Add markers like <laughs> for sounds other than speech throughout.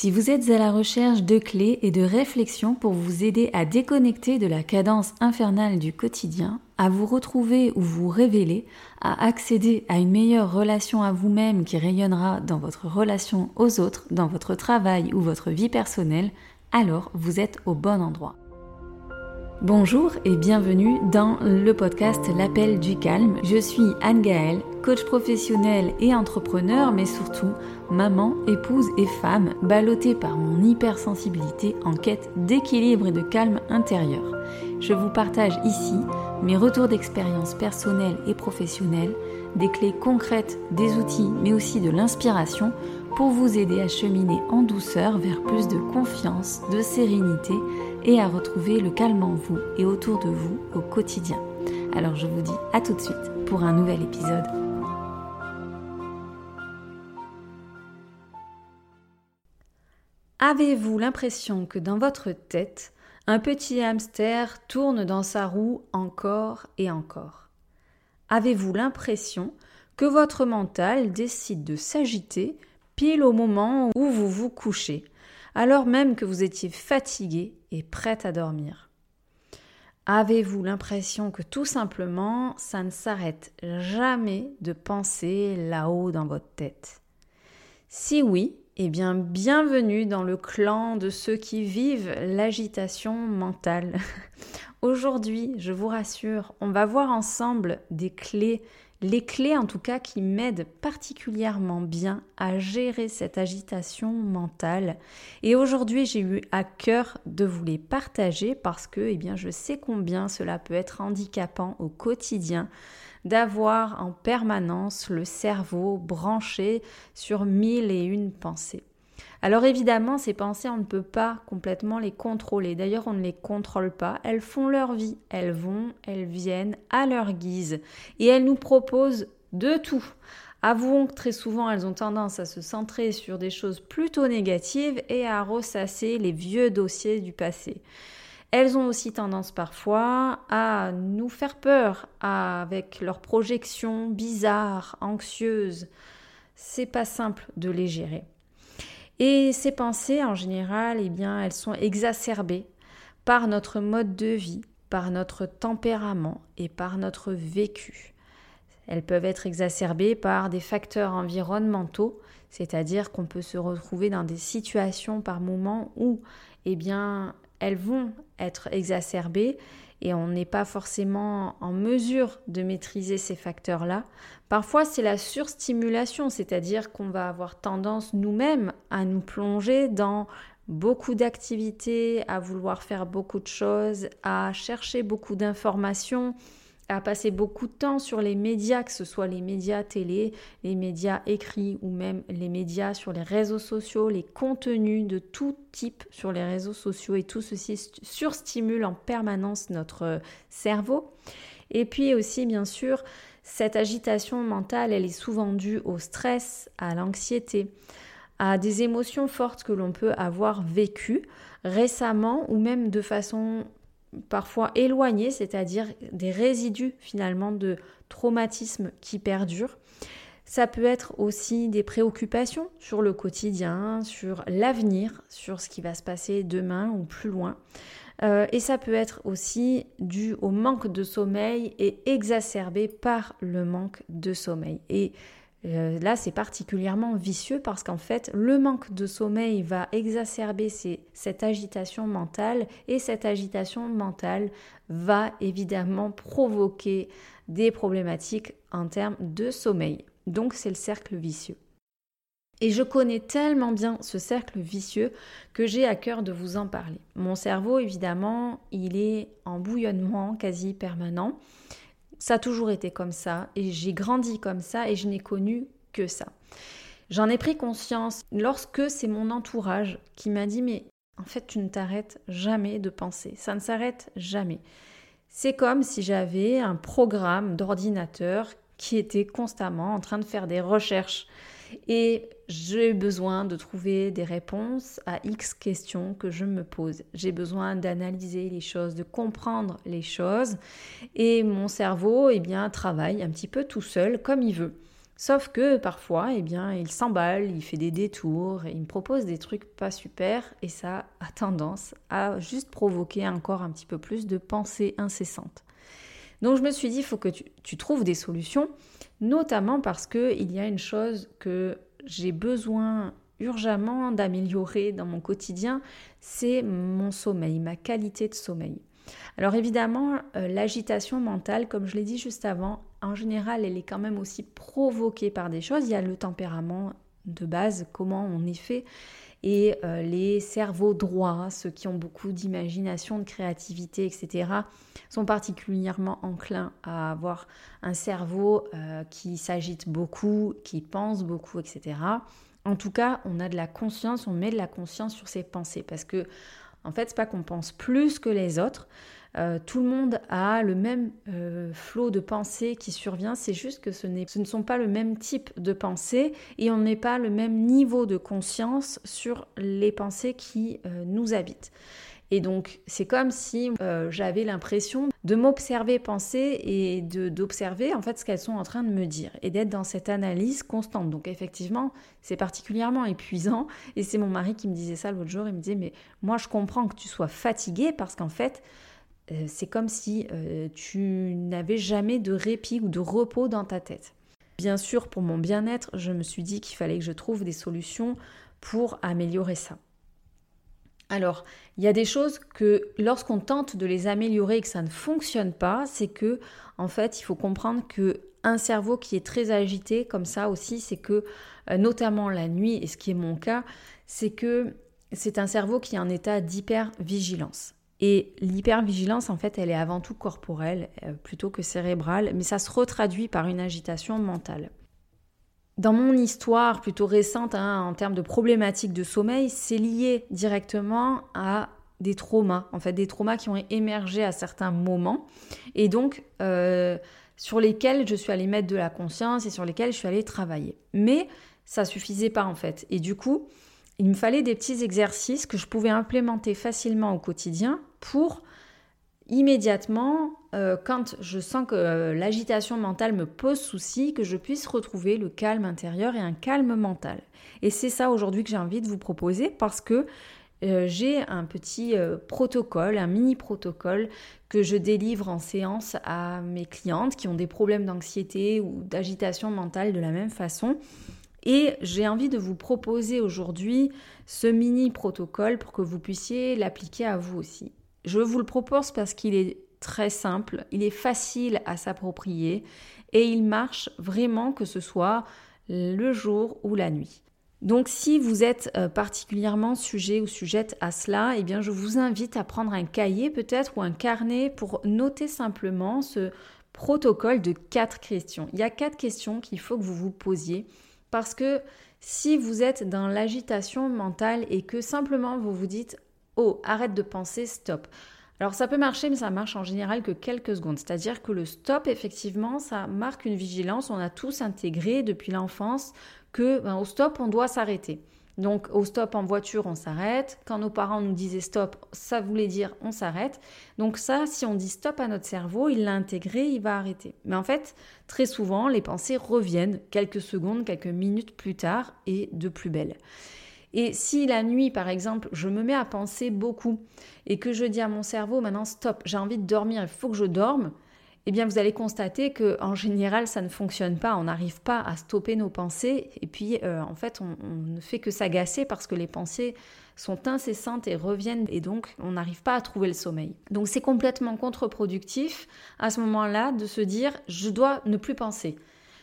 Si vous êtes à la recherche de clés et de réflexions pour vous aider à déconnecter de la cadence infernale du quotidien, à vous retrouver ou vous révéler, à accéder à une meilleure relation à vous-même qui rayonnera dans votre relation aux autres, dans votre travail ou votre vie personnelle, alors vous êtes au bon endroit. Bonjour et bienvenue dans le podcast L'appel du calme. Je suis Anne Gaëlle, coach professionnel et entrepreneur, mais surtout maman, épouse et femme, ballottée par mon hypersensibilité en quête d'équilibre et de calme intérieur. Je vous partage ici mes retours d'expérience personnelle et professionnelle, des clés concrètes, des outils, mais aussi de l'inspiration pour vous aider à cheminer en douceur vers plus de confiance, de sérénité et à retrouver le calme en vous et autour de vous au quotidien. Alors je vous dis à tout de suite pour un nouvel épisode. Avez-vous l'impression que dans votre tête, un petit hamster tourne dans sa roue encore et encore? Avez-vous l'impression que votre mental décide de s'agiter pile au moment où vous vous couchez alors même que vous étiez fatigué et prête à dormir? Avez-vous l'impression que tout simplement ça ne s'arrête jamais de penser là-haut dans votre tête? Si oui, eh bien bienvenue dans le clan de ceux qui vivent l'agitation mentale. <laughs> Aujourd'hui, je vous rassure, on va voir ensemble des clés les clés en tout cas qui m'aident particulièrement bien à gérer cette agitation mentale. Et aujourd'hui, j'ai eu à cœur de vous les partager parce que eh bien, je sais combien cela peut être handicapant au quotidien d'avoir en permanence le cerveau branché sur mille et une pensées. Alors évidemment, ces pensées, on ne peut pas complètement les contrôler. D'ailleurs, on ne les contrôle pas. Elles font leur vie. Elles vont, elles viennent à leur guise. Et elles nous proposent de tout. Avouons que très souvent, elles ont tendance à se centrer sur des choses plutôt négatives et à ressasser les vieux dossiers du passé. Elles ont aussi tendance parfois à nous faire peur avec leurs projections bizarres, anxieuses. C'est pas simple de les gérer. Et ces pensées, en général, eh bien, elles sont exacerbées par notre mode de vie, par notre tempérament et par notre vécu. Elles peuvent être exacerbées par des facteurs environnementaux, c'est-à-dire qu'on peut se retrouver dans des situations par moments où, eh bien, elles vont être exacerbées et on n'est pas forcément en mesure de maîtriser ces facteurs-là. Parfois, c'est la surstimulation, c'est-à-dire qu'on va avoir tendance nous-mêmes à nous plonger dans beaucoup d'activités, à vouloir faire beaucoup de choses, à chercher beaucoup d'informations à passer beaucoup de temps sur les médias, que ce soit les médias télé, les médias écrits ou même les médias sur les réseaux sociaux, les contenus de tout type sur les réseaux sociaux et tout ceci surstimule en permanence notre cerveau. Et puis aussi, bien sûr, cette agitation mentale, elle est souvent due au stress, à l'anxiété, à des émotions fortes que l'on peut avoir vécues récemment ou même de façon parfois éloignés, c'est-à-dire des résidus finalement de traumatisme qui perdurent. Ça peut être aussi des préoccupations sur le quotidien, sur l'avenir, sur ce qui va se passer demain ou plus loin. Euh, et ça peut être aussi dû au manque de sommeil et exacerbé par le manque de sommeil. Et euh, là, c'est particulièrement vicieux parce qu'en fait, le manque de sommeil va exacerber cette agitation mentale et cette agitation mentale va évidemment provoquer des problématiques en termes de sommeil. Donc, c'est le cercle vicieux. Et je connais tellement bien ce cercle vicieux que j'ai à cœur de vous en parler. Mon cerveau, évidemment, il est en bouillonnement quasi permanent. Ça a toujours été comme ça et j'ai grandi comme ça et je n'ai connu que ça. J'en ai pris conscience lorsque c'est mon entourage qui m'a dit mais en fait tu ne t'arrêtes jamais de penser, ça ne s'arrête jamais. C'est comme si j'avais un programme d'ordinateur qui était constamment en train de faire des recherches et j'ai besoin de trouver des réponses à X questions que je me pose. J'ai besoin d'analyser les choses, de comprendre les choses. Et mon cerveau, eh bien, travaille un petit peu tout seul comme il veut. Sauf que parfois, eh bien, il s'emballe, il fait des détours, il me propose des trucs pas super, et ça a tendance à juste provoquer encore un petit peu plus de pensées incessantes. Donc je me suis dit, il faut que tu, trouves des solutions, notamment parce qu'il y a une chose que j'ai besoin urgemment d'améliorer dans mon quotidien, c'est mon sommeil, ma qualité de sommeil. Alors évidemment, euh, l'agitation mentale, comme je l'ai dit juste avant, en général, elle est quand même aussi provoquée par des choses. Il y a le tempérament de base, comment on est fait, et euh, les cerveaux droits, ceux qui ont beaucoup d'imagination, de créativité, etc., sont particulièrement enclins à avoir un cerveau euh, qui s'agite beaucoup, qui pense beaucoup, etc. En tout cas, on a de la conscience, on met de la conscience sur ses pensées, parce que en fait, c'est pas qu'on pense plus que les autres, euh, tout le monde a le même euh, flot de pensée qui survient, c'est juste que ce, ne sont pas le même type de pensée et on n'est pas le même niveau de conscience sur les pensées qui euh, nous habitent. Et donc, c'est comme si j'avais l'impression de m'observer penser et d'observer en fait ce qu'elles sont en train de me dire et d'être dans cette analyse constante. Donc, effectivement, c'est particulièrement épuisant. Et c'est mon mari qui me disait ça l'autre jour. Il me disait, mais moi, je comprends que tu sois fatigué parce qu'en fait, c'est comme si euh, tu n'avais jamais de répit ou de repos dans ta tête. Bien sûr, pour mon bien-être, je me suis dit qu'il fallait que je trouve des solutions pour améliorer ça. Alors, il y a des choses que lorsqu'on tente de les améliorer et que ça ne fonctionne pas, c'est que en fait, il faut comprendre que un cerveau qui est très agité comme ça aussi, c'est que euh, notamment la nuit et ce qui est mon cas, c'est que c'est un cerveau qui est en état d'hypervigilance. Et l'hypervigilance, en fait, elle est avant tout corporelle euh, plutôt que cérébrale, mais ça se retraduit par une agitation mentale. Dans mon histoire plutôt récente hein, en termes de problématiques de sommeil, c'est lié directement à des traumas, en fait des traumas qui ont émergé à certains moments et donc euh, sur lesquels je suis allée mettre de la conscience et sur lesquels je suis allée travailler. Mais ça suffisait pas en fait. Et du coup, il me fallait des petits exercices que je pouvais implémenter facilement au quotidien pour immédiatement, euh, quand je sens que euh, l'agitation mentale me pose souci, que je puisse retrouver le calme intérieur et un calme mental. Et c'est ça aujourd'hui que j'ai envie de vous proposer parce que euh, j'ai un petit protocole, un mini protocole que je délivre en séance à mes clientes qui ont des problèmes d'anxiété ou d'agitation mentale de la même façon. Et j'ai envie de vous proposer aujourd'hui ce mini protocole pour que vous puissiez l'appliquer à vous aussi. Je vous le propose parce qu'il est très simple, il est facile à s'approprier et il marche vraiment que ce soit le jour ou la nuit. Donc si vous êtes euh, particulièrement sujet ou sujette à cela, eh bien je vous invite à prendre un cahier peut-être ou un carnet pour noter simplement ce protocole de quatre questions. Il y a quatre questions qu'il faut que vous vous posiez parce que si vous êtes dans l'agitation mentale et que simplement vous vous dites Oh, arrête de penser, stop. Alors ça peut marcher, mais ça marche en général que quelques secondes. C'est-à-dire que le stop, effectivement, ça marque une vigilance. On a tous intégré depuis l'enfance que ben, au stop, on doit s'arrêter. Donc au stop en voiture, on s'arrête. Quand nos parents nous disaient stop, ça voulait dire on s'arrête. Donc ça, si on dit stop à notre cerveau, il l'a intégré, il va arrêter. Mais en fait, très souvent, les pensées reviennent quelques secondes, quelques minutes plus tard et de plus belle. Et si la nuit, par exemple, je me mets à penser beaucoup et que je dis à mon cerveau maintenant stop, j'ai envie de dormir, il faut que je dorme, eh bien vous allez constater que en général ça ne fonctionne pas, on n'arrive pas à stopper nos pensées et puis euh, en fait on, on, ne fait que s'agacer parce que les pensées sont incessantes et reviennent et donc on n'arrive pas à trouver le sommeil. Donc c'est complètement contre-productif à ce moment-là de se dire je dois ne plus penser.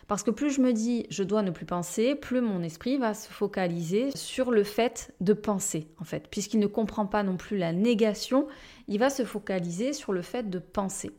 Parce que plus je me dis je dois ne plus penser, plus mon esprit va se focaliser sur le fait de penser, en fait. Puisqu'il ne comprend pas non plus la négation, il va se focaliser sur le fait de penser.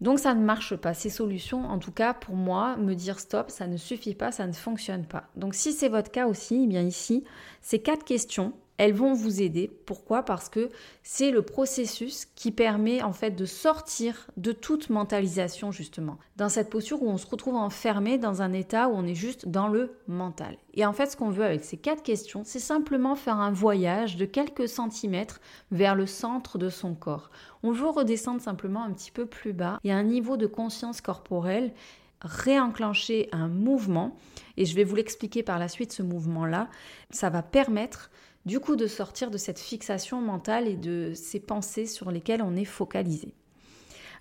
Donc ça ne marche pas. Ces solutions, en tout cas pour moi, me dire stop, ça ne suffit pas, ça ne fonctionne pas. Donc si c'est votre cas aussi, eh bien ici, ces quatre questions elles vont vous aider. Pourquoi? Parce que c'est le processus qui permet en fait de sortir de toute mentalisation justement. Dans cette posture où on se retrouve enfermé dans un état où on est juste dans le mental. Et en fait ce qu'on veut avec ces quatre questions, c'est simplement faire un voyage de quelques centimètres vers le centre de son corps. On veut redescendre simplement un petit peu plus bas et à un niveau de conscience corporelle réenclencher un mouvement, et je vais vous l'expliquer par la suite, ce mouvement-là, ça va permettre du coup de sortir de cette fixation mentale et de ces pensées sur lesquelles on est focalisé.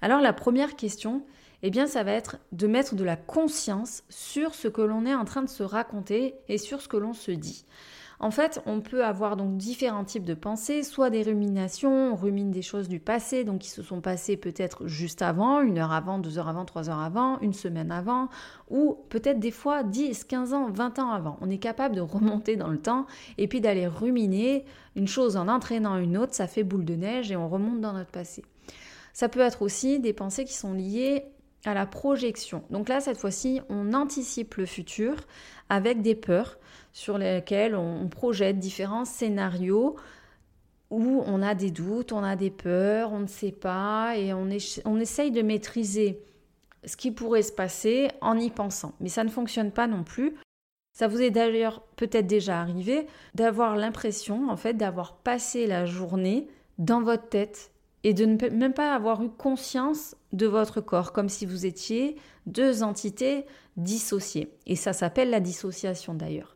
Alors la première question, eh bien ça va être de mettre de la conscience sur ce que l'on est en train de se raconter et sur ce que l'on se dit. En fait, on peut avoir donc différents types de pensées, soit des ruminations, on rumine des choses du passé, donc qui se sont passées peut-être juste avant, une heure avant, deux heures avant, trois heures avant, une semaine avant, ou peut-être des fois 10, 15 ans, 20 ans avant. On est capable de remonter dans le temps et puis d'aller ruminer une chose en entraînant une autre, ça fait boule de neige et on remonte dans notre passé. Ça peut être aussi des pensées qui sont liées à la projection. Donc là, cette fois-ci, on anticipe le futur avec des peurs sur lesquelles on projette différents scénarios où on a des doutes, on a des peurs, on ne sait pas et on, essaye de maîtriser ce qui pourrait se passer en y pensant. Mais ça ne fonctionne pas non plus. Ça vous est d'ailleurs peut-être déjà arrivé d'avoir l'impression en fait d'avoir passé la journée dans votre tête et de ne même pas avoir eu conscience de votre corps, comme si vous étiez deux entités dissociées. Et ça s'appelle la dissociation d'ailleurs.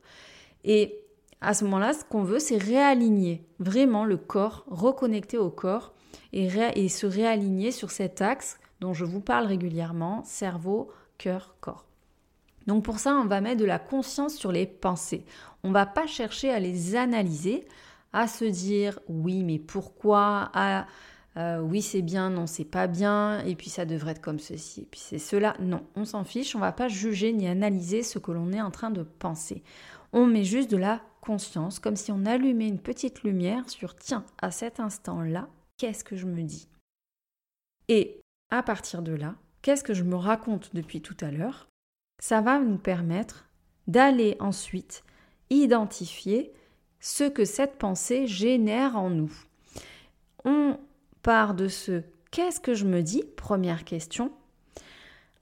Et à ce moment-là, ce qu'on veut, c'est réaligner vraiment le corps, reconnecter au corps et, se réaligner sur cet axe dont je vous parle régulièrement, cerveau, cœur, corps. Donc pour ça, on va mettre de la conscience sur les pensées. On ne va pas chercher à les analyser, à se dire oui, mais pourquoi, euh, oui c'est bien, non c'est pas bien, et puis ça devrait être comme ceci, et puis c'est cela. Non, on s'en fiche, on va pas juger ni analyser ce que l'on est en train de penser. On met juste de la conscience, comme si on allumait une petite lumière sur tiens, à cet instant-là, qu'est-ce que je me dis? Et à partir de là, qu'est-ce que je me raconte depuis tout à l'heure? Ça va nous permettre d'aller ensuite identifier ce que cette pensée génère en nous. Part de ce qu'est-ce que je me dis? Première question.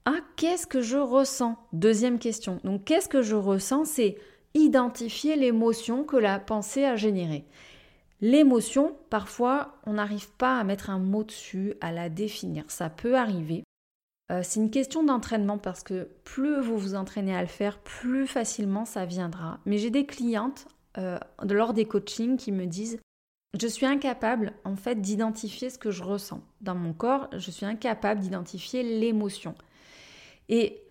À qu'est-ce que je ressens? Deuxième question. Donc qu'est-ce que je ressens? C'est identifier l'émotion que la pensée a générée. L'émotion, parfois, on n'arrive pas à mettre un mot dessus, à la définir. Ça peut arriver. Euh, c'est une question d'entraînement parce que plus vous vous entraînez à le faire, plus facilement ça viendra. Mais j'ai des clientes euh, lors des coachings qui me disent je suis incapable en fait d'identifier ce que je ressens dans mon corps, je suis incapable d'identifier l'émotion. Et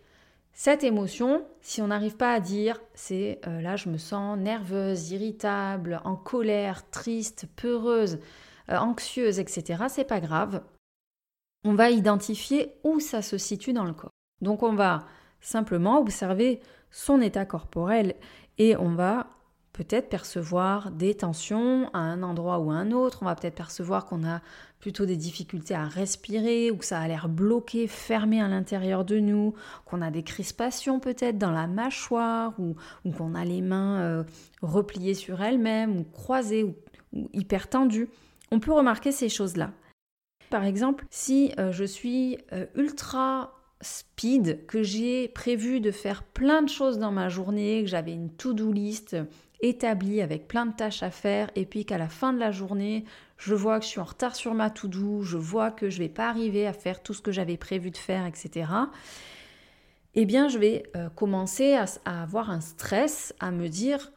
cette émotion, si on n'arrive pas à dire, c'est euh, là je me sens nerveuse, irritable, en colère, triste, peureuse, euh, anxieuse, etc., c'est pas grave. On va identifier où ça se situe dans le corps. Donc on va simplement observer son état corporel et on va peut-être percevoir des tensions à un endroit ou à un autre. On va peut-être percevoir qu'on a plutôt des difficultés à respirer ou que ça a l'air bloqué, fermé à l'intérieur de nous, qu'on a des crispations peut-être dans la mâchoire ou, qu'on a les mains euh, repliées sur elles-mêmes ou croisées ou, hyper tendues. On peut remarquer ces choses-là. Par exemple, si euh, je suis euh, ultra speed, que j'ai prévu de faire plein de choses dans ma journée, que j'avais une to-do list établi avec plein de tâches à faire et puis qu'à la fin de la journée, je vois que je suis en retard sur ma to-do, je vois que je vais pas arriver à faire tout ce que j'avais prévu de faire, etc. Eh bien, je vais euh, commencer à, avoir un stress, à me dire,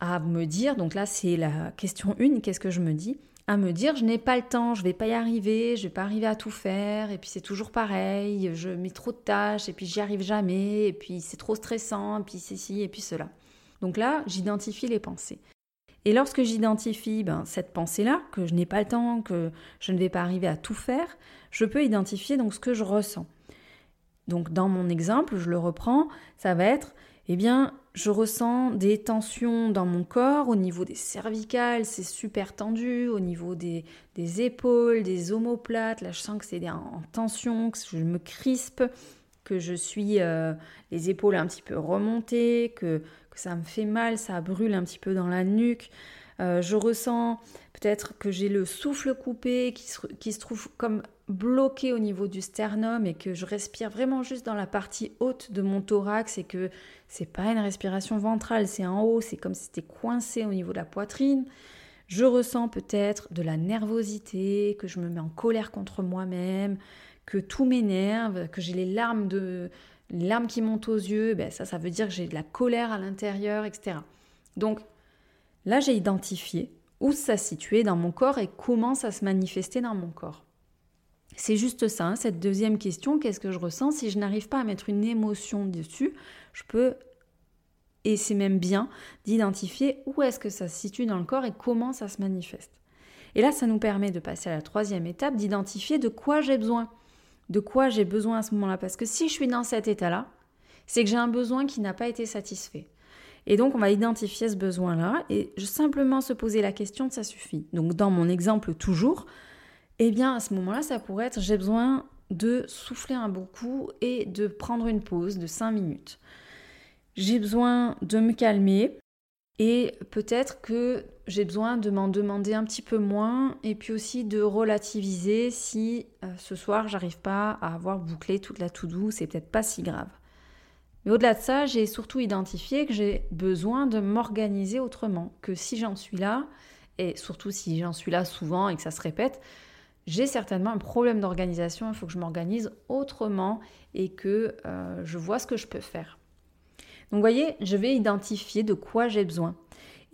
à me dire, donc là c'est la question 1, qu'est-ce que je me dis à me dire je n'ai pas le temps, je vais pas y arriver, je vais pas arriver à tout faire, et puis c'est toujours pareil, je mets trop de tâches, et puis j'y arrive jamais, et puis c'est trop stressant, et puis c'est et puis cela. Donc là, j'identifie les pensées. Et lorsque j'identifie ben, cette pensée-là, que je n'ai pas le temps, que je ne vais pas arriver à tout faire, je peux identifier donc ce que je ressens. Donc dans mon exemple, je le reprends, ça va être, eh bien, je ressens des tensions dans mon corps, au niveau des cervicales, c'est super tendu, au niveau des, épaules, des omoplates, là je sens que c'est en tension, que je me crispe, que je suis euh, les épaules un petit peu remontées, que, ça me fait mal, ça brûle un petit peu dans la nuque. Euh, je ressens peut-être que j'ai le souffle coupé qui se, qui se, trouve comme bloqué au niveau du sternum et que je respire vraiment juste dans la partie haute de mon thorax et que c'est pas une respiration ventrale, c'est en haut, c'est comme si c'était coincé au niveau de la poitrine. Je ressens peut-être de la nervosité, que je me mets en colère contre moi-même, que tout m'énerve, que j'ai les larmes de les larmes qui montent aux yeux, ben ça, ça veut dire que j'ai de la colère à l'intérieur, etc. Donc là, j'ai identifié où ça se situait dans mon corps et comment ça se manifestait dans mon corps. C'est juste ça, hein, cette deuxième question, qu'est-ce que je ressens? Si je n'arrive pas à mettre une émotion dessus, je peux, et c'est même bien, d'identifier où est-ce que ça se situe dans le corps et comment ça se manifeste. Et là, ça nous permet de passer à la troisième étape, d'identifier de quoi j'ai besoin. De quoi j'ai besoin à ce moment-là. Parce que si je suis dans cet état-là, c'est que j'ai un besoin qui n'a pas été satisfait. Et donc, on va identifier ce besoin-là et simplement se poser la question, ça suffit. Donc, dans mon exemple toujours, eh bien, à ce moment-là, ça pourrait être j'ai besoin de souffler un bon coup et de prendre une pause de 5 minutes. J'ai besoin de me calmer et peut-être que j'ai besoin de m'en demander un petit peu moins et puis aussi de relativiser si euh, ce soir j'arrive pas à avoir bouclé toute la to-do, c'est peut-être pas si grave. Mais au-delà de ça, j'ai surtout identifié que j'ai besoin de m'organiser autrement, que si j'en suis là, et surtout si j'en suis là souvent et que ça se répète, j'ai certainement un problème d'organisation, il faut que je m'organise autrement et que euh, je vois ce que je peux faire. Donc vous voyez, je vais identifier de quoi j'ai besoin.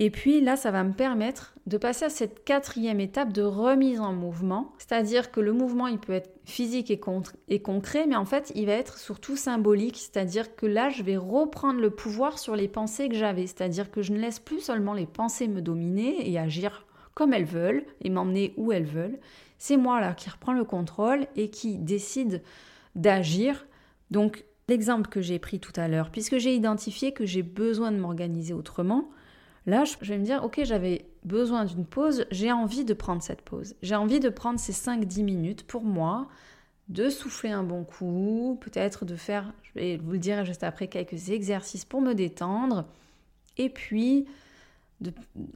Et puis là, ça va me permettre de passer à cette quatrième étape de remise en mouvement. C'est-à-dire que le mouvement, il peut être physique et, et, concret, mais en fait, il va être surtout symbolique. C'est-à-dire que là, je vais reprendre le pouvoir sur les pensées que j'avais. C'est-à-dire que je ne laisse plus seulement les pensées me dominer et agir comme elles veulent et m'emmener où elles veulent. C'est moi là qui reprends le contrôle et qui décide d'agir. Donc L'exemple que j'ai pris tout à l'heure, puisque j'ai identifié que j'ai besoin de m'organiser autrement, là, je vais me dire, ok, j'avais besoin d'une pause, j'ai envie de prendre cette pause. J'ai envie de prendre ces 5-10 minutes pour moi, de souffler un bon coup, peut-être de faire, je vais vous le dire juste après, quelques exercices pour me détendre, et puis,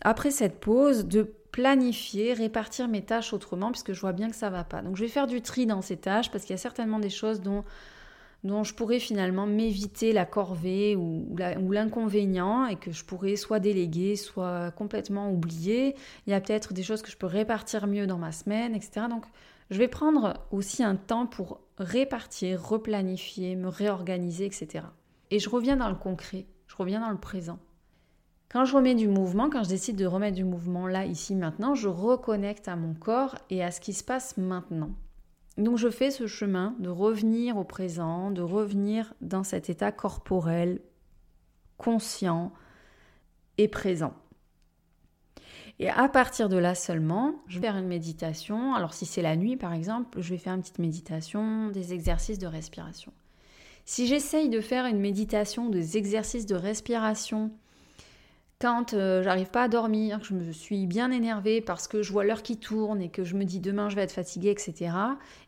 après cette pause, de planifier, répartir mes tâches autrement, puisque je vois bien que ça va pas. Donc je vais faire du tri dans ces tâches, parce qu'il y a certainement des choses dont dont je pourrais finalement m'éviter la corvée ou, l'inconvénient et que je pourrais soit déléguer, soit complètement oublier. Il y a peut-être des choses que je peux répartir mieux dans ma semaine, etc. Donc je vais prendre aussi un temps pour répartir, replanifier, me réorganiser, etc. Et je reviens dans le concret, je reviens dans le présent. Quand je remets du mouvement, quand je décide de remettre du mouvement là, ici, maintenant, je reconnecte à mon corps et à ce qui se passe maintenant. Donc je fais ce chemin de revenir au présent, de revenir dans cet état corporel conscient et présent. Et à partir de là seulement, je vais faire une méditation. Alors si c'est la nuit par exemple, je vais faire une petite méditation, des exercices de respiration. Si j'essaye de faire une méditation, des exercices de respiration quand euh, j'arrive pas à dormir, que je me suis bien énervée parce que je vois l'heure qui tourne et que je me dis demain je vais être fatiguée, etc.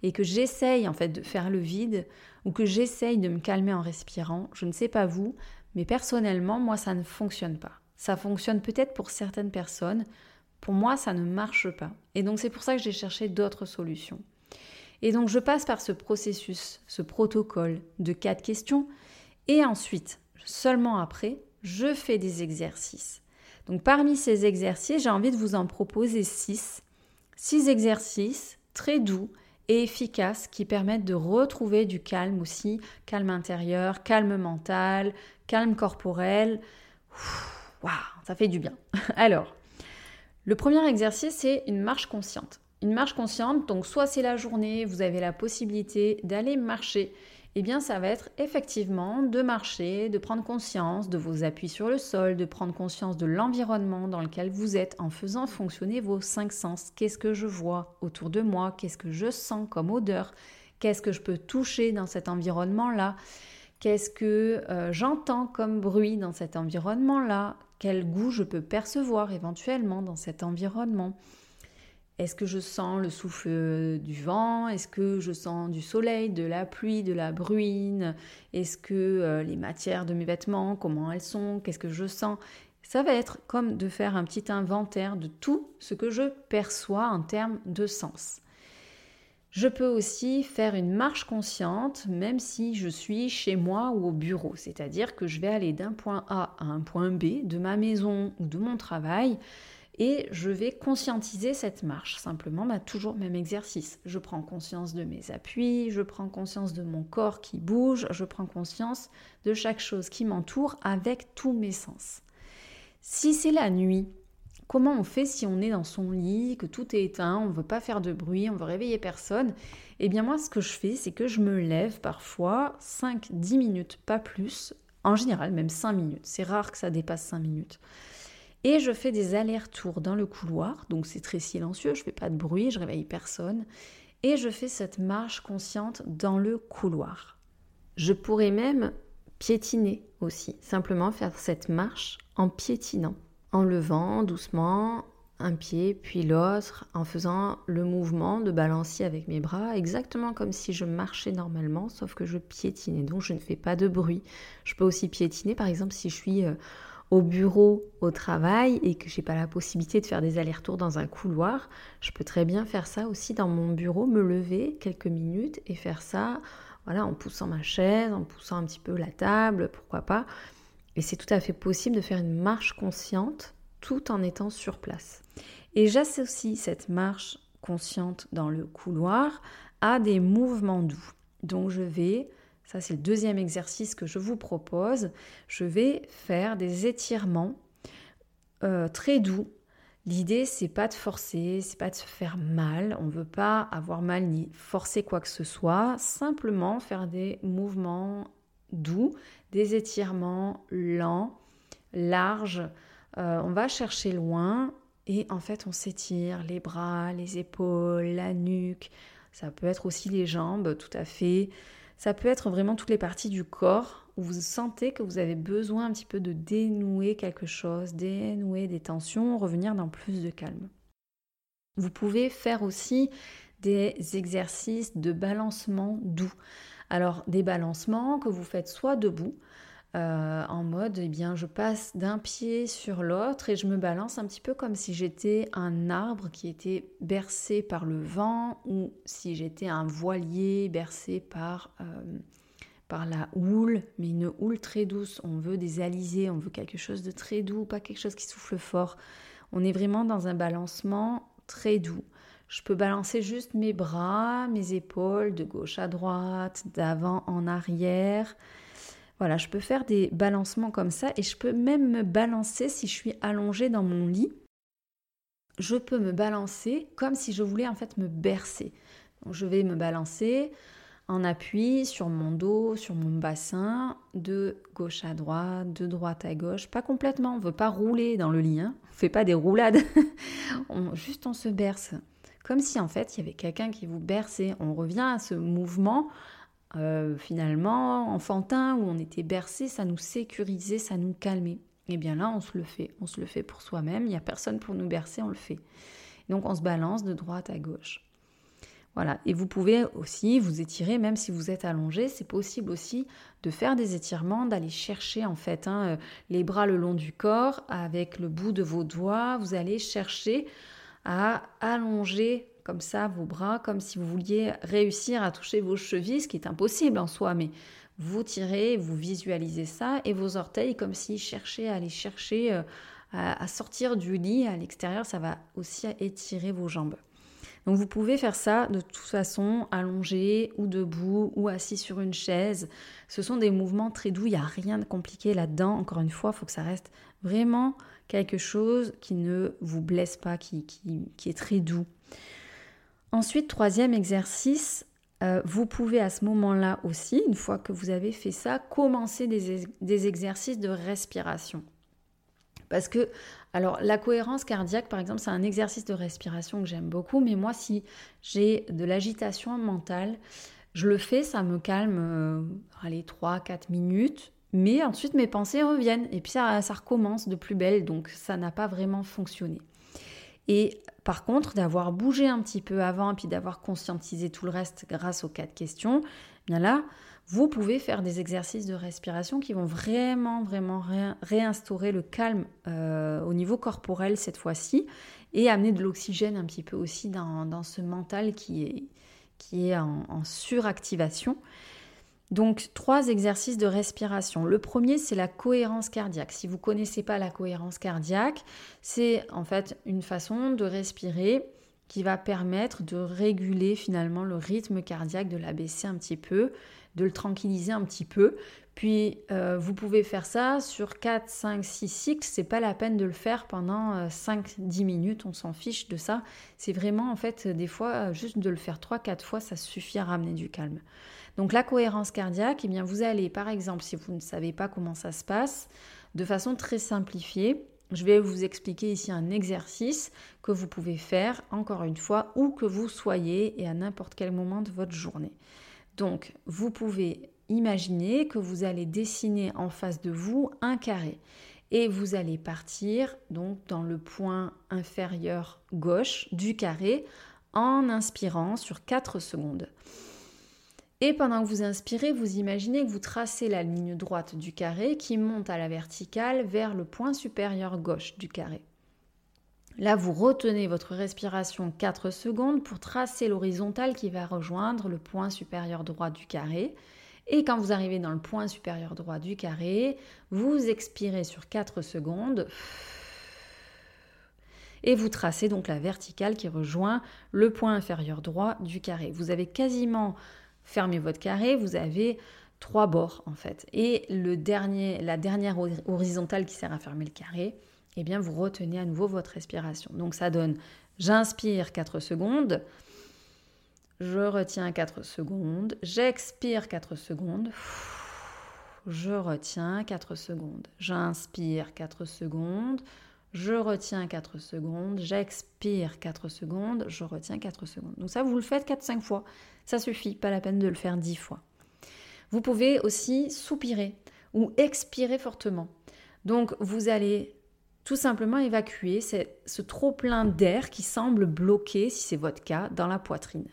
Et que j'essaye en fait de faire le vide ou que j'essaye de me calmer en respirant, je ne sais pas vous, mais personnellement, moi ça ne fonctionne pas. Ça fonctionne peut-être pour certaines personnes, pour moi ça ne marche pas. Et donc c'est pour ça que j'ai cherché d'autres solutions. Et donc je passe par ce processus, ce protocole de quatre questions, et ensuite, seulement après, je fais des exercices. Donc parmi ces exercices, j'ai envie de vous en proposer six. Six exercices très doux et efficaces qui permettent de retrouver du calme aussi, calme intérieur, calme mental, calme corporel. Waouh, ça fait du bien. <laughs> Alors, le premier exercice, c'est une marche consciente. Une marche consciente, donc soit c'est la journée, vous avez la possibilité d'aller marcher eh bien ça va être effectivement de marcher, de prendre conscience de vos appuis sur le sol, de prendre conscience de l'environnement dans lequel vous êtes en faisant fonctionner vos cinq sens. Qu'est-ce que je vois autour de moi? Qu'est-ce que je sens comme odeur? Qu'est-ce que je peux toucher dans cet environnement-là? Qu'est-ce que euh, j'entends comme bruit dans cet environnement-là? Quel goût je peux percevoir éventuellement dans cet environnement? Est-ce que je sens le souffle euh, du vent? Est-ce que je sens du soleil, de la pluie, de la bruine? Est-ce que euh, les matières de mes vêtements, comment elles sont? Qu'est-ce que je sens? Ça va être comme de faire un petit inventaire de tout ce que je perçois en termes de sens. Je peux aussi faire une marche consciente même si je suis chez moi ou au bureau, c'est-à-dire que je vais aller d'un point A à un point B de ma maison ou de mon travail et je vais conscientiser cette marche. Simplement, bah, toujours même exercice. Je prends conscience de mes appuis, je prends conscience de mon corps qui bouge, je prends conscience de chaque chose qui m'entoure avec tous mes sens. Si c'est la nuit, comment on fait si on est dans son lit, que tout est éteint, on ne veut pas faire de bruit, on veut réveiller personne? Eh bien moi, ce que je fais, c'est que je me lève parfois 5-10 minutes, pas plus, en général même 5 minutes. C'est rare que ça dépasse 5 minutes. Et je fais des allers-retours dans le couloir, donc c'est très silencieux, je fais pas de bruit, je réveille personne. Et je fais cette marche consciente dans le couloir. Je pourrais même piétiner aussi, simplement faire cette marche en piétinant, en levant doucement un pied puis l'autre, en faisant le mouvement de balancier avec mes bras, exactement comme si je marchais normalement, sauf que je piétinais, donc je ne fais pas de bruit. Je peux aussi piétiner, par exemple, si je suis euh, au bureau, au travail et que j'ai pas la possibilité de faire des allers-retours dans un couloir, je peux très bien faire ça aussi dans mon bureau, me lever quelques minutes et faire ça, voilà, en poussant ma chaise, en poussant un petit peu la table, pourquoi pas. Et c'est tout à fait possible de faire une marche consciente tout en étant sur place. Et j'associe cette marche consciente dans le couloir à des mouvements doux. Donc je vais ça, c'est le deuxième exercice que je vous propose. Je vais faire des étirements euh, très doux. L'idée, c'est pas de forcer, c'est pas de se faire mal. On ne veut pas avoir mal ni forcer quoi que ce soit. Simplement faire des mouvements doux, des étirements lents, larges. Euh, on va chercher loin et en fait, on s'étire les bras, les épaules, la nuque. Ça peut être aussi les jambes, tout à fait. Ça peut être vraiment toutes les parties du corps où vous sentez que vous avez besoin un petit peu de dénouer quelque chose, dénouer des tensions, revenir dans plus de calme. Vous pouvez faire aussi des exercices de balancement doux. Alors des balancements que vous faites soit debout, euh, en mode, eh bien, je passe d'un pied sur l'autre et je me balance un petit peu comme si j'étais un arbre qui était bercé par le vent ou si j'étais un voilier bercé par, euh, par la houle, mais une houle très douce. On veut des alizés, on veut quelque chose de très doux, pas quelque chose qui souffle fort. On est vraiment dans un balancement très doux. Je peux balancer juste mes bras, mes épaules de gauche à droite, d'avant en arrière. Voilà, je peux faire des balancements comme ça et je peux même me balancer si je suis allongée dans mon lit. Je peux me balancer comme si je voulais en fait me bercer. Je vais me balancer en appui sur mon dos, sur mon bassin, de gauche à droite, de droite à gauche, pas complètement, on ne veut pas rouler dans le lit, hein. on ne fait pas des roulades, <laughs> juste on se berce, comme si en fait il y avait quelqu'un qui vous berçait. On revient à ce mouvement euh, finalement enfantin où on était bercé, ça nous sécurisait, ça nous calmait. Et eh bien là, on se le fait, on se le fait pour soi-même, il n'y a personne pour nous bercer, on le fait. Donc on se balance de droite à gauche. Voilà, et vous pouvez aussi vous étirer, même si vous êtes allongé, c'est possible aussi de faire des étirements, d'aller chercher en fait hein, euh, les bras le long du corps avec le bout de vos doigts, vous allez chercher à allonger comme ça vos bras, comme si vous vouliez réussir à toucher vos chevilles, ce qui est impossible en soi, mais vous tirez, vous visualisez ça, et vos orteils comme s'ils cherchaient à aller chercher euh, à, sortir du lit à l'extérieur, ça va aussi étirer vos jambes. Donc vous pouvez faire ça de toute façon allongé ou debout ou assis sur une chaise. Ce sont des mouvements très doux, il n'y a rien de compliqué là-dedans. Encore une fois, il faut que ça reste vraiment quelque chose qui ne vous blesse pas, qui, qui est très doux. Ensuite, troisième exercice, euh, vous pouvez à ce moment-là aussi, une fois que vous avez fait ça, commencer des, exercices de respiration. Parce que, alors, la cohérence cardiaque, par exemple, c'est un exercice de respiration que j'aime beaucoup, mais moi, si j'ai de l'agitation mentale, je le fais, ça me calme, euh, allez, 3-4 minutes, mais ensuite mes pensées reviennent, et puis ça, ça recommence de plus belle, donc ça n'a pas vraiment fonctionné. Et par contre, d'avoir bougé un petit peu avant, et puis d'avoir conscientisé tout le reste grâce aux quatre questions, eh bien là, vous pouvez faire des exercices de respiration qui vont vraiment, vraiment réinstaurer le calme euh, au niveau corporel cette fois-ci et amener de l'oxygène un petit peu aussi dans, ce mental qui est, qui est en, suractivation. Donc trois exercices de respiration. Le premier, c'est la cohérence cardiaque. Si vous ne connaissez pas la cohérence cardiaque, c'est en fait une façon de respirer qui va permettre de réguler finalement le rythme cardiaque, de l'abaisser un petit peu, de le tranquilliser un petit peu. Puis euh, vous pouvez faire ça sur 4, 5, 6 cycles. C'est pas la peine de le faire pendant 5, euh, 10 minutes, on s'en fiche de ça. C'est vraiment en fait des fois juste de le faire 3, 4 fois, ça suffit à ramener du calme. Donc la cohérence cardiaque, eh bien vous allez par exemple, si vous ne savez pas comment ça se passe, de façon très simplifiée, je vais vous expliquer ici un exercice que vous pouvez faire, encore une fois, où que vous soyez et à n'importe quel moment de votre journée. Donc, vous pouvez imaginer que vous allez dessiner en face de vous un carré et vous allez partir donc dans le point inférieur gauche du carré en inspirant sur 4 secondes. Et pendant que vous inspirez, vous imaginez que vous tracez la ligne droite du carré qui monte à la verticale vers le point supérieur gauche du carré. Là, vous retenez votre respiration 4 secondes pour tracer l'horizontale qui va rejoindre le point supérieur droit du carré. Et quand vous arrivez dans le point supérieur droit du carré, vous expirez sur 4 secondes et vous tracez donc la verticale qui rejoint le point inférieur droit du carré. Vous avez quasiment fermez votre carré, vous avez trois bords en fait. Et le dernier, la dernière horizontale qui sert à fermer le carré, eh bien vous retenez à nouveau votre respiration. Donc ça donne j'inspire 4 secondes, je retiens 4 secondes, j'expire 4 secondes, je retiens 4 secondes, j'inspire 4 secondes, je retiens 4 secondes, j'expire 4 secondes, je retiens 4 secondes. Donc ça, vous le faites 4-5 fois. Ça suffit, pas la peine de le faire 10 fois. Vous pouvez aussi soupirer ou expirer fortement. Donc vous allez tout simplement évacuer ce trop-plein d'air qui semble bloqué, si c'est votre cas, dans la poitrine.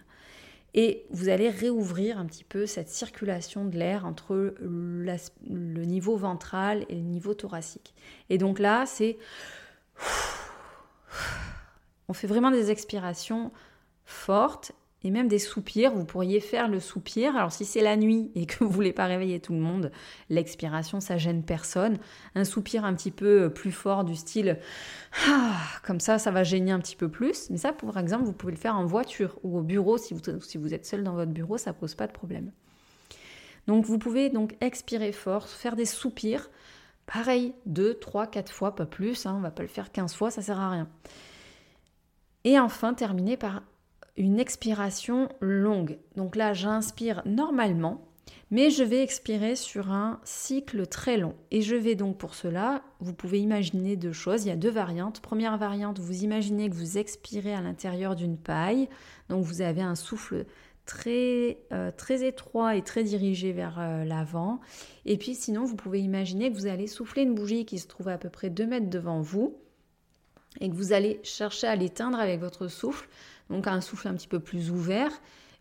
Et vous allez réouvrir un petit peu cette circulation de l'air entre le niveau ventral et le niveau thoracique. Et donc là, c'est on fait vraiment des expirations fortes et même des soupirs. Vous pourriez faire le soupir. Alors si c'est la nuit et que vous voulez pas réveiller tout le monde, l'expiration ça gêne personne. Un soupir un petit peu plus fort du style ah, comme ça, ça va gêner un petit peu plus. Mais ça, par exemple, vous pouvez le faire en voiture ou au bureau si vous, êtes seul dans votre bureau, ça pose pas de problème. Donc vous pouvez donc expirer fort, faire des soupirs. Pareil, 2, 3, 4 fois, pas plus, hein, on va pas le faire 15 fois, ça sert à rien. Et enfin, terminer par une expiration longue. Donc là, j'inspire normalement, mais je vais expirer sur un cycle très long. Et je vais donc pour cela, vous pouvez imaginer deux choses. Il y a deux variantes. Première variante, vous imaginez que vous expirez à l'intérieur d'une paille. Donc vous avez un souffle très, euh, très étroit et très dirigé vers euh, l'avant. Et puis sinon, vous pouvez imaginer que vous allez souffler une bougie qui se trouve à peu près 2 mètres devant vous et que vous allez chercher à l'éteindre avec votre souffle. Donc un souffle un petit peu plus ouvert,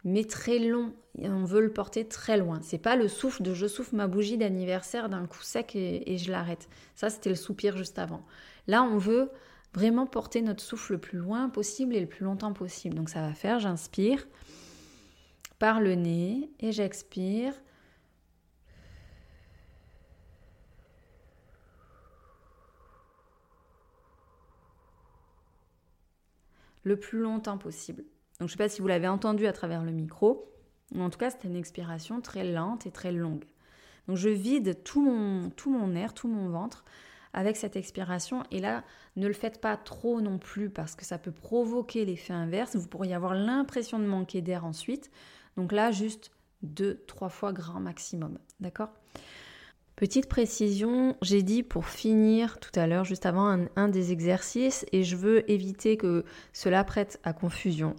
mais très long. on veut le porter très loin. C'est pas le souffle de je souffle ma bougie d'anniversaire d'un coup sec et, et je l'arrête. Ça, c'était le soupir juste avant. Là, on veut vraiment porter notre souffle le plus loin possible et le plus longtemps possible. Donc ça va faire, j'inspire par le nez et j'expire. le plus longtemps possible. Donc je ne sais pas si vous l'avez entendu à travers le micro, mais en tout cas c'était une expiration très lente et très longue. Donc je vide tout mon, tout mon air, tout mon ventre avec cette expiration. Et là, ne le faites pas trop non plus parce que ça peut provoquer l'effet inverse. Vous pourriez avoir l'impression de manquer d'air ensuite. Donc là, juste deux, trois fois grand maximum. D'accord? Petite précision, j'ai dit pour finir tout à l'heure, juste avant, un, des exercices, et je veux éviter que cela prête à confusion.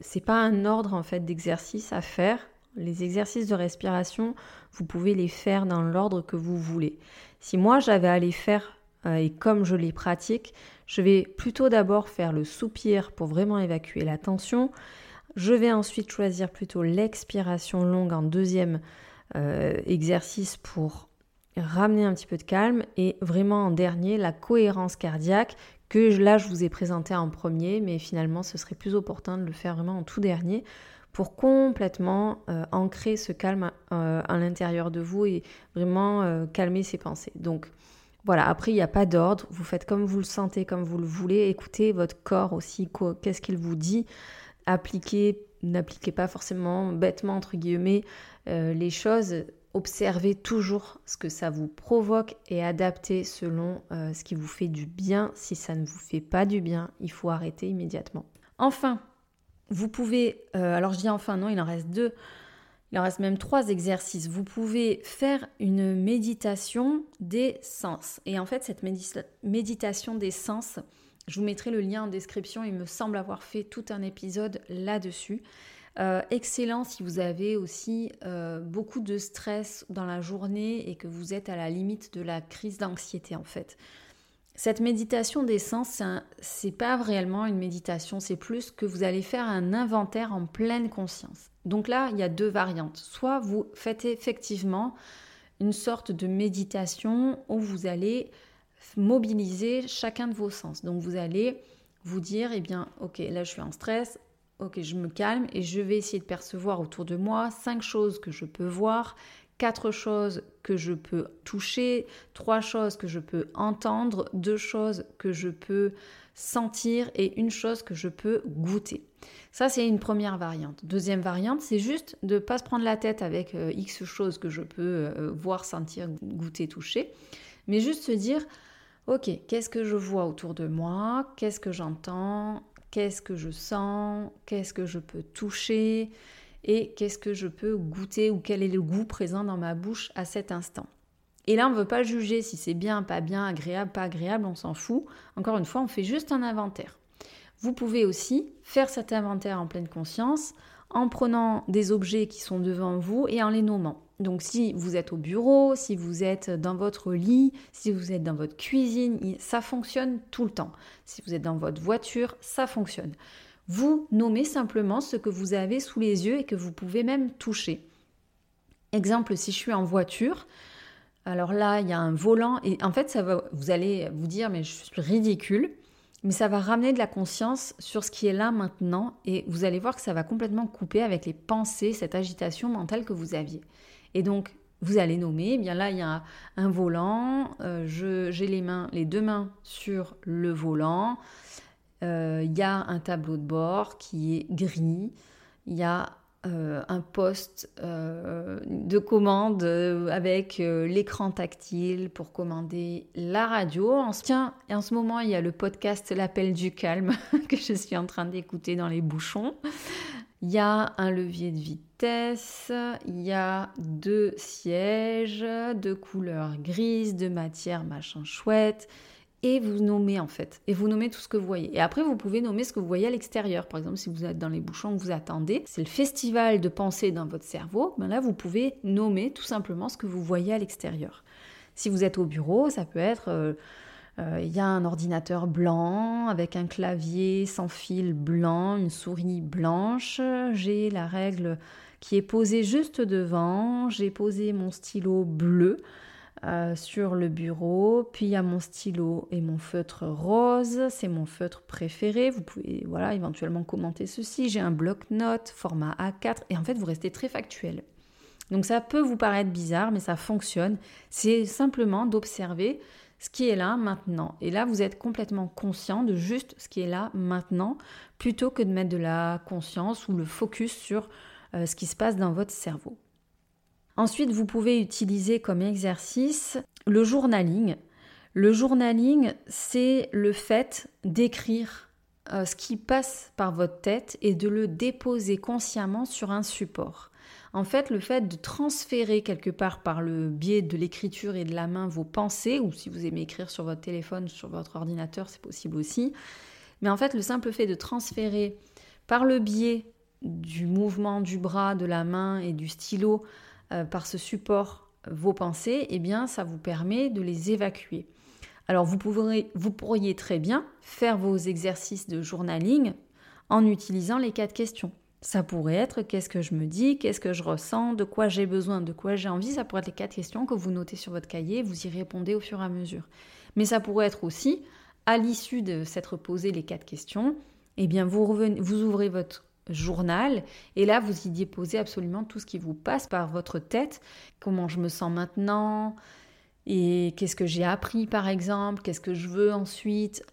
C'est pas un ordre en fait d'exercices à faire. Les exercices de respiration, vous pouvez les faire dans l'ordre que vous voulez. Si moi j'avais à les faire euh, et comme je les pratique, je vais plutôt d'abord faire le soupir pour vraiment évacuer la tension, je vais ensuite choisir plutôt l'expiration longue en deuxième euh, exercice pour ramener un petit peu de calme et vraiment en dernier la cohérence cardiaque que là je vous ai présenté en premier mais finalement ce serait plus opportun de le faire vraiment en tout dernier pour complètement euh, ancrer ce calme euh, à l'intérieur de vous et vraiment calmer ses pensées. Donc voilà, après il n'y a pas d'ordre, vous faites comme vous le sentez, comme vous le voulez, écoutez votre corps aussi, qu'est-ce qu'il vous dit, appliquez, n'appliquez pas forcément bêtement entre guillemets les choses, observez toujours ce que ça vous provoque et adaptez selon ce qui vous fait du bien. Si ça ne vous fait pas du bien, il faut arrêter immédiatement. Enfin, vous pouvez, euh, alors je dis enfin non, il en reste deux, il en reste même trois exercices. Vous pouvez faire une méditation des sens. Et en fait, cette méditation des sens, je vous mettrai le lien en description. Il me semble avoir fait tout un épisode là-dessus. Euh, excellent si vous avez aussi euh, beaucoup de stress dans la journée et que vous êtes à la limite de la crise d'anxiété en fait. Cette méditation des sens, c'est pas réellement une méditation, c'est plus que vous allez faire un inventaire en pleine conscience. Donc là, il y a deux variantes. Soit vous faites effectivement une sorte de méditation où vous allez mobiliser chacun de vos sens. Donc vous allez vous dire, eh bien, ok, là je suis en stress, ok, je me calme et je vais essayer de percevoir autour de moi cinq choses que je peux voir, quatre choses que je peux toucher, trois choses que je peux entendre, deux choses que je peux sentir et une chose que je peux goûter. Ça, c'est une première variante. Deuxième variante, c'est juste de ne pas se prendre la tête avec euh, X choses que je peux euh, voir, sentir, goûter, toucher, mais juste se dire, ok, qu'est-ce que je vois autour de moi? Qu'est-ce que j'entends? Qu'est-ce que je sens? Qu'est-ce que je peux toucher? Et qu'est-ce que je peux goûter ou quel est le goût présent dans ma bouche à cet instant? Et là, on ne veut pas juger si c'est bien, pas bien, agréable, pas agréable, on s'en fout. Encore une fois, on fait juste un inventaire. Vous pouvez aussi faire cet inventaire en pleine conscience en prenant des objets qui sont devant vous et en les nommant. Donc si vous êtes au bureau, si vous êtes dans votre lit, si vous êtes dans votre cuisine, ça fonctionne tout le temps. Si vous êtes dans votre voiture, ça fonctionne. Vous nommez simplement ce que vous avez sous les yeux et que vous pouvez même toucher. Exemple, si je suis en voiture, alors là, il y a un volant et en fait, ça va, vous allez vous dire, mais je suis ridicule, mais ça va ramener de la conscience sur ce qui est là maintenant et vous allez voir que ça va complètement couper avec les pensées, cette agitation mentale que vous aviez. Et donc, vous allez nommer, eh bien là, il y a un volant, euh, j'ai les mains, les deux mains sur le volant, il euh, y a un tableau de bord qui est gris, il y a euh, un poste euh, de commande avec l'écran tactile pour commander la radio. En, et en ce moment, il y a le podcast L'appel du calme <laughs> que je suis en train d'écouter dans les bouchons. Il y a un levier de vitesse, il y a deux sièges de couleur grise, de matière machin chouette, et vous nommez en fait. Et vous nommez tout ce que vous voyez. Et après, vous pouvez nommer ce que vous voyez à l'extérieur. Par exemple, si vous êtes dans les bouchons vous attendez, c'est le festival de pensée dans votre cerveau. Ben là, vous pouvez nommer tout simplement ce que vous voyez à l'extérieur. Si vous êtes au bureau, ça peut être... Euh, euh, il y a un ordinateur blanc avec un clavier sans fil blanc, une souris blanche. J'ai la règle qui est posée juste devant. J'ai posé mon stylo bleu. Euh, sur le bureau. Puis il y a mon stylo et mon feutre rose, c'est mon feutre préféré. Vous pouvez voilà éventuellement commenter ceci. J'ai un bloc-notes format A4 et en fait vous restez très factuel. Donc ça peut vous paraître bizarre, mais ça fonctionne. C'est simplement d'observer ce qui est là maintenant. Et là, vous êtes complètement conscient de juste ce qui est là maintenant, plutôt que de mettre de la conscience ou le focus sur euh, ce qui se passe dans votre cerveau. Ensuite, vous pouvez utiliser comme exercice le journaling. Le journaling, c'est le fait d'écrire euh, ce qui passe par votre tête et de le déposer consciemment sur un support. En fait, le fait de transférer quelque part par le biais de l'écriture et de la main vos pensées, ou si vous aimez écrire sur votre téléphone, sur votre ordinateur, c'est possible aussi. Mais en fait, le simple fait de transférer par le biais du mouvement du bras, de la main et du stylo euh, par ce support vos pensées, eh bien ça vous permet de les évacuer. Alors vous, pourriez très bien faire vos exercices de journaling en utilisant les quatre questions. Ça pourrait être qu'est-ce que je me dis, qu'est-ce que je ressens, de quoi j'ai besoin, de quoi j'ai envie. Ça pourrait être les quatre questions que vous notez sur votre cahier, vous y répondez au fur et à mesure. Mais ça pourrait être aussi, à l'issue de s'être posé les quatre questions, eh bien vous, vous ouvrez votre journal. Et là, vous y déposez absolument tout ce qui vous passe par votre tête. Comment je me sens maintenant? Et qu'est-ce que j'ai appris par exemple, qu'est-ce que je veux ensuite,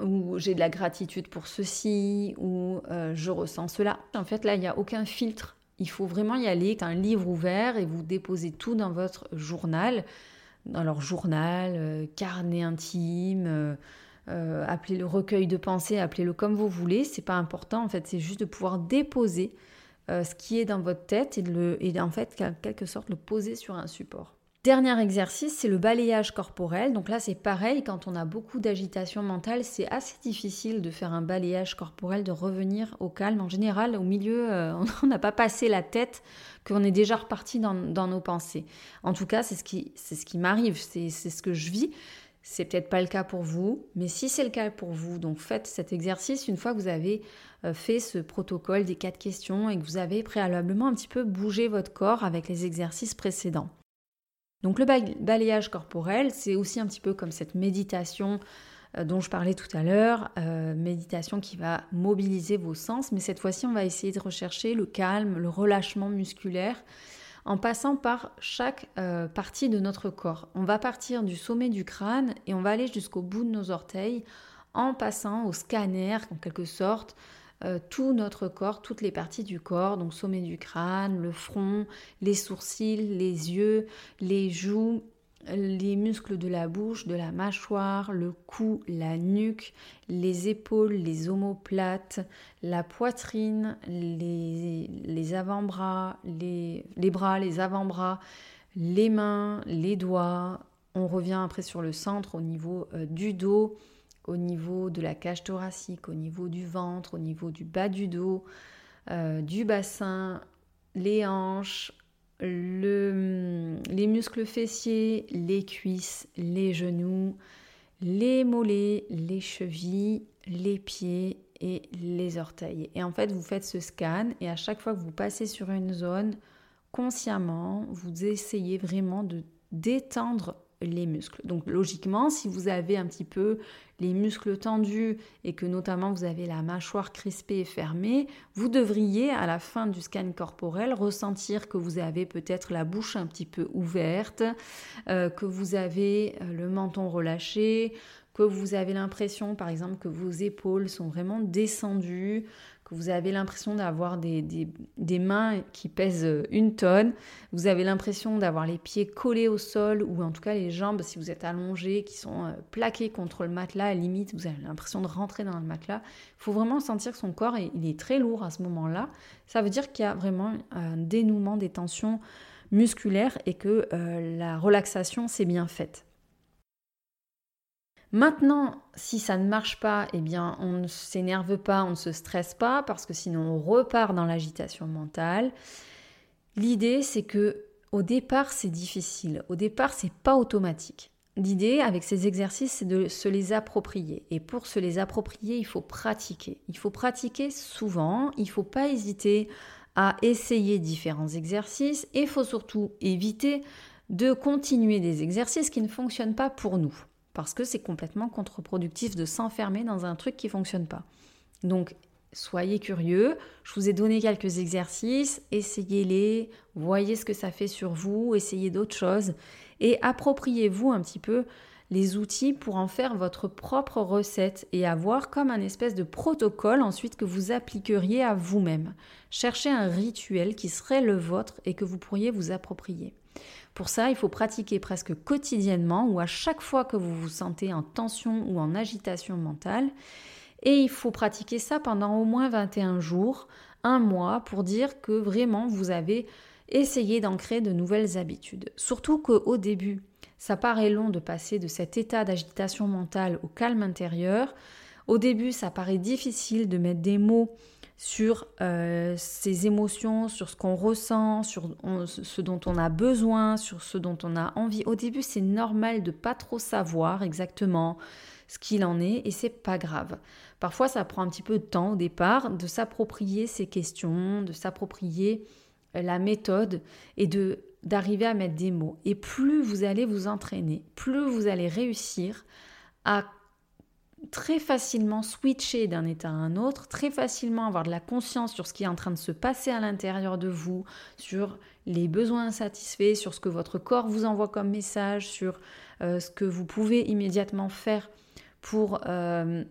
ou j'ai de la gratitude pour ceci, ou euh, je ressens cela? En fait, là, il n'y a aucun filtre. Il faut vraiment y aller, un livre ouvert et vous déposez tout dans votre journal. Alors journal, euh, carnet intime, euh, euh, appelez-le recueil de pensées, appelez-le comme vous voulez, c'est pas important en fait, c'est juste de pouvoir déposer ce qui est dans votre tête et, de le, et en fait, en quelque sorte, le poser sur un support. Dernier exercice, c'est le balayage corporel. Donc là, c'est pareil, quand on a beaucoup d'agitation mentale, c'est assez difficile de faire un balayage corporel, de revenir au calme. En général, au milieu, <laughs> on n'a pas passé la tête qu'on est déjà reparti dans, nos pensées. En tout cas, c'est ce qui, c'est ce qui m'arrive, c'est, ce que je vis. C'est peut-être pas le cas pour vous, mais si c'est le cas pour vous, donc faites cet exercice une fois que vous avez euh, fait ce protocole des quatre questions et que vous avez préalablement un petit peu bougé votre corps avec les exercices précédents. Donc le balayage corporel, c'est aussi un petit peu comme cette méditation euh, dont je parlais tout à l'heure, euh, méditation qui va mobiliser vos sens, mais cette fois-ci on va essayer de rechercher le calme, le relâchement musculaire en passant par chaque euh, partie de notre corps. On va partir du sommet du crâne et on va aller jusqu'au bout de nos orteils en passant au scanner en quelque sorte. tout notre corps, toutes les parties du corps, donc sommet du crâne, le front, les sourcils, les yeux, les joues, les muscles de la bouche, de la mâchoire, le cou, la nuque, les épaules, les omoplates, la poitrine, les, avant-bras, les, bras, les avant-bras, les mains, les doigts. On revient après sur le centre au niveau euh, du dos, au niveau de la cage thoracique, au niveau du ventre, au niveau du bas du dos, euh, du bassin, les hanches, le, les muscles fessiers, les cuisses, les genoux, les mollets, les chevilles, les pieds et les orteils. Et en fait, vous faites ce scan et à chaque fois que vous passez sur une zone, consciemment, vous essayez vraiment de détendre les muscles. Donc logiquement, si vous avez un petit peu les muscles tendus et que notamment vous avez la mâchoire crispée et fermée, vous devriez à la fin du scan corporel ressentir que vous avez peut-être la bouche un petit peu ouverte, euh, que vous avez euh, le menton relâché, que vous avez l'impression par exemple que vos épaules sont vraiment descendues, vous avez l'impression d'avoir des, des, mains qui pèsent une tonne, vous avez l'impression d'avoir les pieds collés au sol ou en tout cas les jambes, si vous êtes allongé, qui sont euh, plaquées contre le matelas, à limite vous avez l'impression de rentrer dans le matelas. Il faut vraiment sentir que son corps il est très lourd à ce moment-là. Ça veut dire qu'il y a vraiment un dénouement des tensions musculaires et que euh, la relaxation s'est bien faite. Maintenant, si ça ne marche pas, eh bien, on ne s'énerve pas, on ne se stresse pas, parce que sinon on repart dans l'agitation mentale. L'idée, c'est que au départ, c'est difficile. Au départ, c'est pas automatique. L'idée avec ces exercices, c'est de se les approprier. Et pour se les approprier, il faut pratiquer. Il faut pratiquer souvent. Il ne faut pas hésiter à essayer différents exercices. Et il faut surtout éviter de continuer des exercices qui ne fonctionnent pas pour nous parce que c'est complètement contre-productif de s'enfermer dans un truc qui fonctionne pas. Donc soyez curieux, je vous ai donné quelques exercices, essayez-les, voyez ce que ça fait sur vous, essayez d'autres choses et appropriez-vous un petit peu les outils pour en faire votre propre recette et avoir comme un espèce de protocole ensuite que vous appliqueriez à vous-même. Cherchez un rituel qui serait le vôtre et que vous pourriez vous approprier. Pour ça, il faut pratiquer presque quotidiennement ou à chaque fois que vous vous sentez en tension ou en agitation mentale. Et il faut pratiquer ça pendant au moins 21 jours, un mois, pour dire que vraiment vous avez essayé d'ancrer de nouvelles habitudes. Surtout qu'au début, ça paraît long de passer de cet état d'agitation mentale au calme intérieur. Au début, ça paraît difficile de mettre des mots sur euh, ses émotions, sur ce qu'on ressent, sur ce dont on a besoin, sur ce dont on a envie. Au début, c'est normal de pas trop savoir exactement ce qu'il en est et c'est pas grave. Parfois, ça prend un petit peu de temps au départ de s'approprier ces questions, de s'approprier euh, la méthode et de d'arriver à mettre des mots. Et plus vous allez vous entraîner, plus vous allez réussir à très facilement switcher d'un état à un autre, très facilement avoir de la conscience sur ce qui est en train de se passer à l'intérieur de vous, sur les besoins insatisfaits, sur ce que votre corps vous envoie comme message, sur euh, ce que vous pouvez immédiatement faire pour, euh,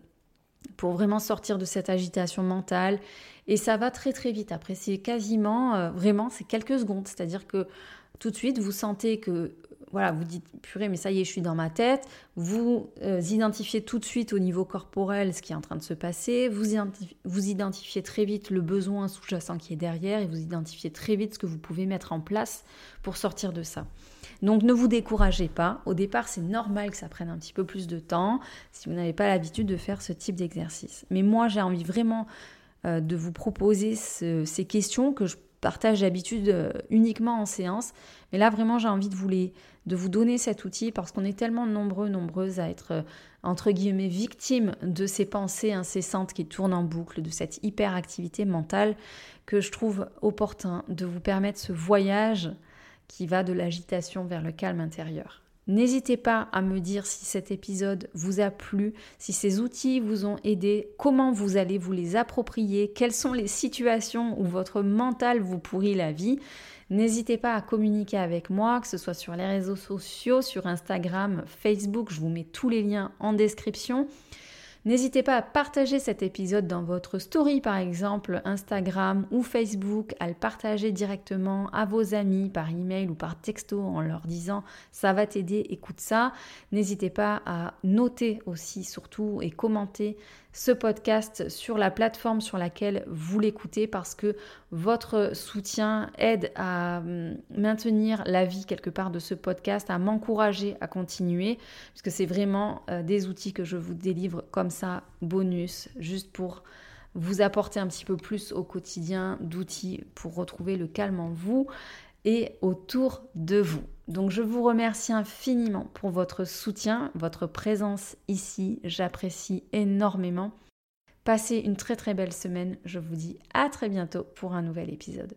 pour vraiment sortir de cette agitation mentale. Et ça va très très vite. Après, c'est quasiment, euh, vraiment, c'est quelques secondes. C'est-à-dire que tout de suite, vous sentez que voilà, vous dites purée, mais ça y est, je suis dans ma tête. Vous euh, identifiez tout de suite au niveau corporel ce qui est en train de se passer. Vous, vous identifiez très vite le besoin sous-jacent qui est derrière et vous identifiez très vite ce que vous pouvez mettre en place pour sortir de ça. Donc ne vous découragez pas. Au départ, c'est normal que ça prenne un petit peu plus de temps si vous n'avez pas l'habitude de faire ce type d'exercice. Mais moi, j'ai envie vraiment euh, de vous proposer ces questions que je partage d'habitude euh, uniquement en séance. Mais là, vraiment, j'ai envie de vous, de vous donner cet outil parce qu'on est tellement nombreux, nombreuses à être, euh, entre guillemets, victimes de ces pensées incessantes qui tournent en boucle, de cette hyperactivité mentale, que je trouve opportun de vous permettre ce voyage qui va de l'agitation vers le calme intérieur. N'hésitez pas à me dire si cet épisode vous a plu, si ces outils vous ont aidé, comment vous allez vous les approprier, quelles sont les situations où votre mental vous pourrit la vie. N'hésitez pas à communiquer avec moi, que ce soit sur les réseaux sociaux, sur Instagram, Facebook, je vous mets tous les liens en description. N'hésitez pas à partager cet épisode dans votre story par exemple, Instagram ou Facebook, à le partager directement à vos amis par email ou par texto en leur disant ça va t'aider, écoute ça. N'hésitez pas à noter aussi surtout et commenter ce podcast sur la plateforme sur laquelle vous l'écoutez parce que votre soutien aide à hum, maintenir la vie quelque part de ce podcast, à m'encourager à continuer, puisque c'est vraiment euh, des outils que je vous délivre comme ça, bonus, juste pour vous apporter un petit peu plus au quotidien d'outils pour retrouver le calme en vous et autour de vous. Donc je vous remercie infiniment pour votre soutien, votre présence ici. J'apprécie énormément. Passez une très très belle semaine. Je vous dis à très bientôt pour un nouvel épisode.